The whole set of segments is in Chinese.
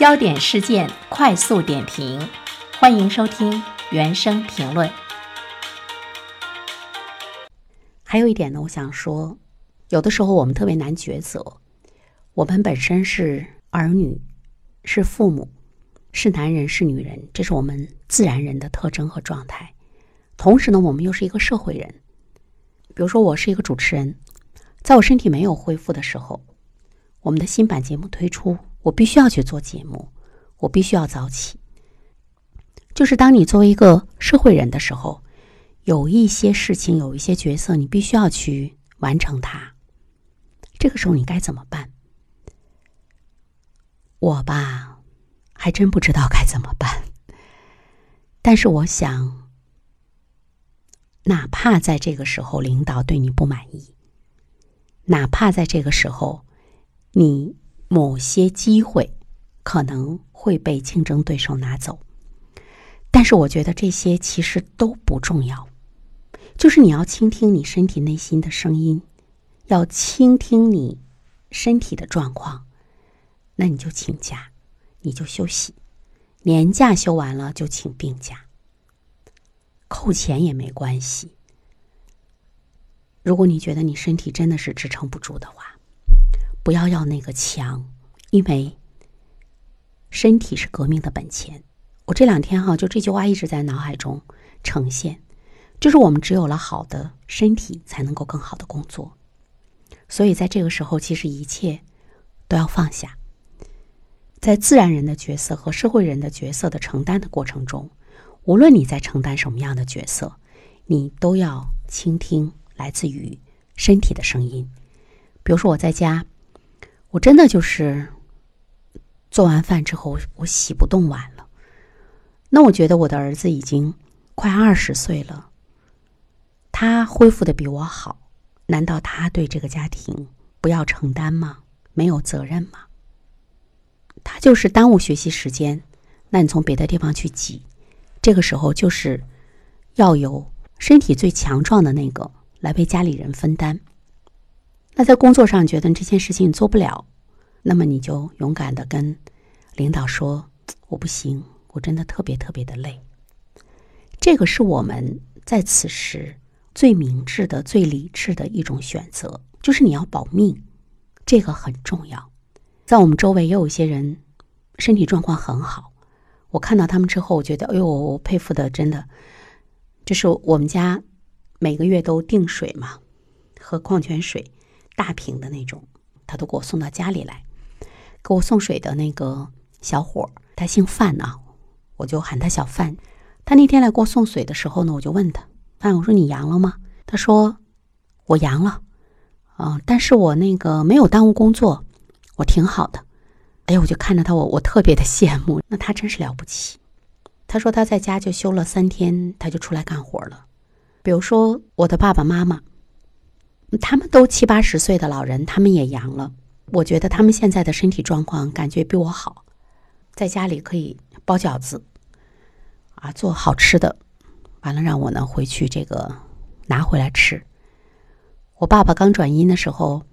焦点事件快速点评，欢迎收听原声评论。还有一点呢，我想说，有的时候我们特别难抉择。我们本身是儿女，是父母，是男人，是女人，这是我们自然人的特征和状态。同时呢，我们又是一个社会人。比如说，我是一个主持人，在我身体没有恢复的时候，我们的新版节目推出。我必须要去做节目，我必须要早起。就是当你作为一个社会人的时候，有一些事情，有一些角色，你必须要去完成它。这个时候你该怎么办？我吧，还真不知道该怎么办。但是我想，哪怕在这个时候领导对你不满意，哪怕在这个时候你。某些机会可能会被竞争对手拿走，但是我觉得这些其实都不重要。就是你要倾听你身体内心的声音，要倾听你身体的状况，那你就请假，你就休息，年假休完了就请病假，扣钱也没关系。如果你觉得你身体真的是支撑不住的话。不要要那个强，因为身体是革命的本钱。我这两天哈，就这句话一直在脑海中呈现，就是我们只有了好的身体，才能够更好的工作。所以在这个时候，其实一切都要放下。在自然人的角色和社会人的角色的承担的过程中，无论你在承担什么样的角色，你都要倾听来自于身体的声音。比如说我在家。我真的就是做完饭之后，我洗不动碗了。那我觉得我的儿子已经快二十岁了，他恢复的比我好，难道他对这个家庭不要承担吗？没有责任吗？他就是耽误学习时间，那你从别的地方去挤，这个时候就是要由身体最强壮的那个来为家里人分担。那在工作上觉得这件事情你做不了，那么你就勇敢的跟领导说：“我不行，我真的特别特别的累。”这个是我们在此时最明智的、最理智的一种选择，就是你要保命，这个很重要。在我们周围也有一些人身体状况很好，我看到他们之后，我觉得哎呦，我佩服的真的，就是我们家每个月都订水嘛，喝矿泉水。大瓶的那种，他都给我送到家里来。给我送水的那个小伙他姓范啊，我就喊他小范。他那天来给我送水的时候呢，我就问他：“范，我说你阳了吗？”他说：“我阳了，嗯，但是我那个没有耽误工作，我挺好的。”哎呀，我就看着他，我我特别的羡慕。那他真是了不起。他说他在家就休了三天，他就出来干活了。比如说我的爸爸妈妈。他们都七八十岁的老人，他们也阳了。我觉得他们现在的身体状况感觉比我好，在家里可以包饺子，啊，做好吃的，完了让我呢回去这个拿回来吃。我爸爸刚转阴的时候，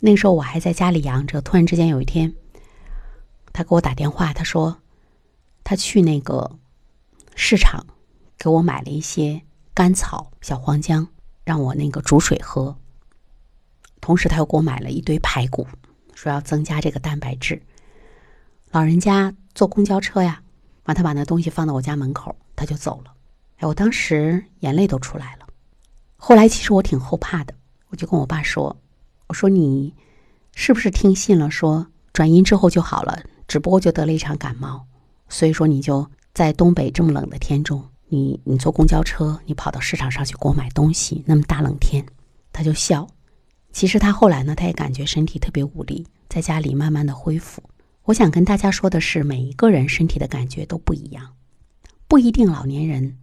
那时候我还在家里养着。突然之间有一天，他给我打电话，他说他去那个市场给我买了一些甘草、小黄姜。让我那个煮水喝，同时他又给我买了一堆排骨，说要增加这个蛋白质。老人家坐公交车呀，完他把那东西放到我家门口，他就走了。哎，我当时眼泪都出来了。后来其实我挺后怕的，我就跟我爸说：“我说你是不是听信了？说转阴之后就好了，只不过就得了一场感冒。所以说你就在东北这么冷的天中。”你你坐公交车，你跑到市场上去给我买东西，那么大冷天，他就笑。其实他后来呢，他也感觉身体特别无力，在家里慢慢的恢复。我想跟大家说的是，每一个人身体的感觉都不一样，不一定老年人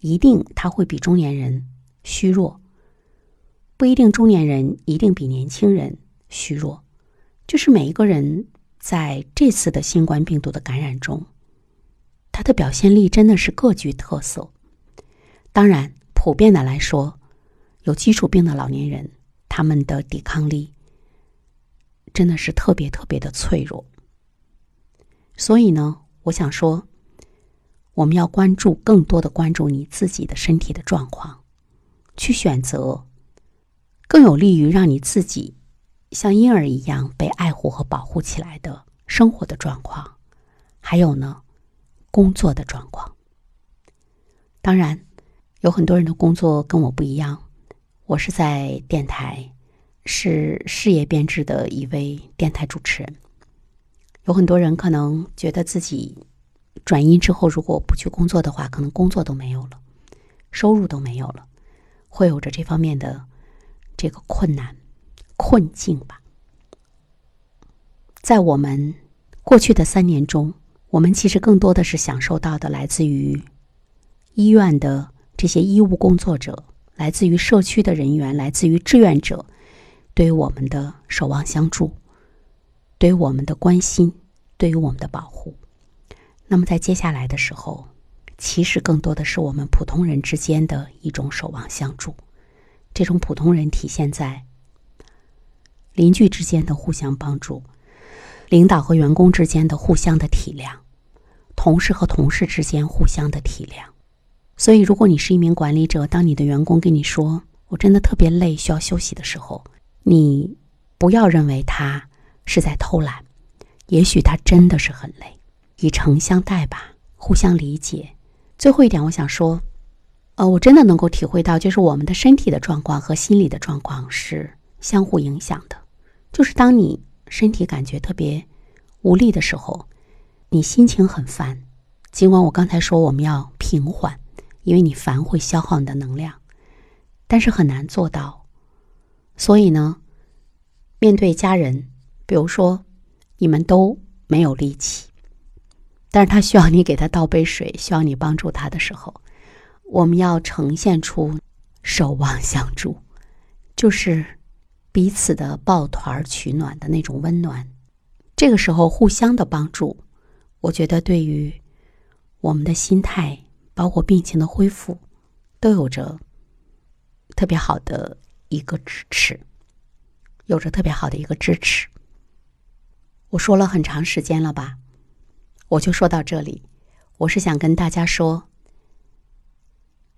一定他会比中年人虚弱，不一定中年人一定比年轻人虚弱，就是每一个人在这次的新冠病毒的感染中。他的表现力真的是各具特色。当然，普遍的来说，有基础病的老年人，他们的抵抗力真的是特别特别的脆弱。所以呢，我想说，我们要关注更多的关注你自己的身体的状况，去选择更有利于让你自己像婴儿一样被爱护和保护起来的生活的状况，还有呢，工作的状况。当然，有很多人的工作跟我不一样，我是在电台，是事业编制的一位电台主持人。有很多人可能觉得自己转阴之后，如果不去工作的话，可能工作都没有了，收入都没有了，会有着这方面的这个困难困境吧。在我们过去的三年中，我们其实更多的是享受到的来自于医院的这些医务工作者，来自于社区的人员，来自于志愿者对于我们的守望相助。对于我们的关心，对于我们的保护，那么在接下来的时候，其实更多的是我们普通人之间的一种守望相助。这种普通人体现在邻居之间的互相帮助，领导和员工之间的互相的体谅，同事和同事之间互相的体谅。所以，如果你是一名管理者，当你的员工跟你说“我真的特别累，需要休息”的时候，你不要认为他。是在偷懒，也许他真的是很累，以诚相待吧，互相理解。最后一点，我想说，呃，我真的能够体会到，就是我们的身体的状况和心理的状况是相互影响的。就是当你身体感觉特别无力的时候，你心情很烦。尽管我刚才说我们要平缓，因为你烦会消耗你的能量，但是很难做到。所以呢，面对家人。比如说，你们都没有力气，但是他需要你给他倒杯水，需要你帮助他的时候，我们要呈现出守望相助，就是彼此的抱团取暖的那种温暖。这个时候互相的帮助，我觉得对于我们的心态，包括病情的恢复，都有着特别好的一个支持，有着特别好的一个支持。我说了很长时间了吧，我就说到这里。我是想跟大家说，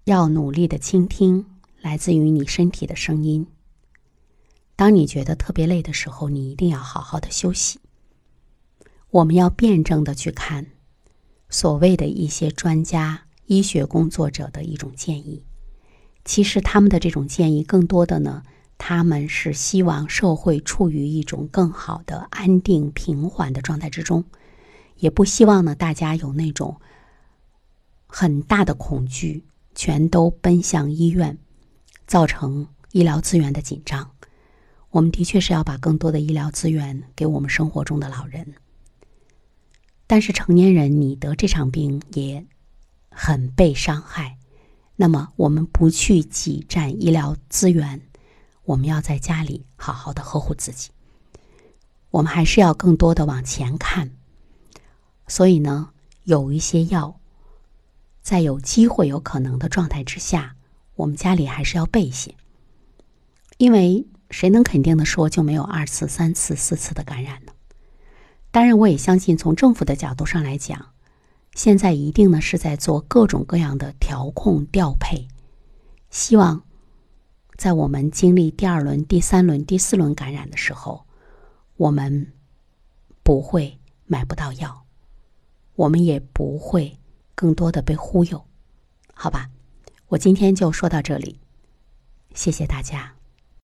要努力的倾听来自于你身体的声音。当你觉得特别累的时候，你一定要好好的休息。我们要辩证的去看所谓的一些专家、医学工作者的一种建议。其实他们的这种建议，更多的呢。他们是希望社会处于一种更好的安定平缓的状态之中，也不希望呢大家有那种很大的恐惧，全都奔向医院，造成医疗资源的紧张。我们的确是要把更多的医疗资源给我们生活中的老人，但是成年人你得这场病也很被伤害，那么我们不去挤占医疗资源。我们要在家里好好的呵护自己。我们还是要更多的往前看。所以呢，有一些药，在有机会、有可能的状态之下，我们家里还是要备一些。因为谁能肯定的说就没有二次、三次、四次的感染呢？当然，我也相信从政府的角度上来讲，现在一定呢是在做各种各样的调控调配，希望。在我们经历第二轮、第三轮、第四轮感染的时候，我们不会买不到药，我们也不会更多的被忽悠，好吧？我今天就说到这里，谢谢大家。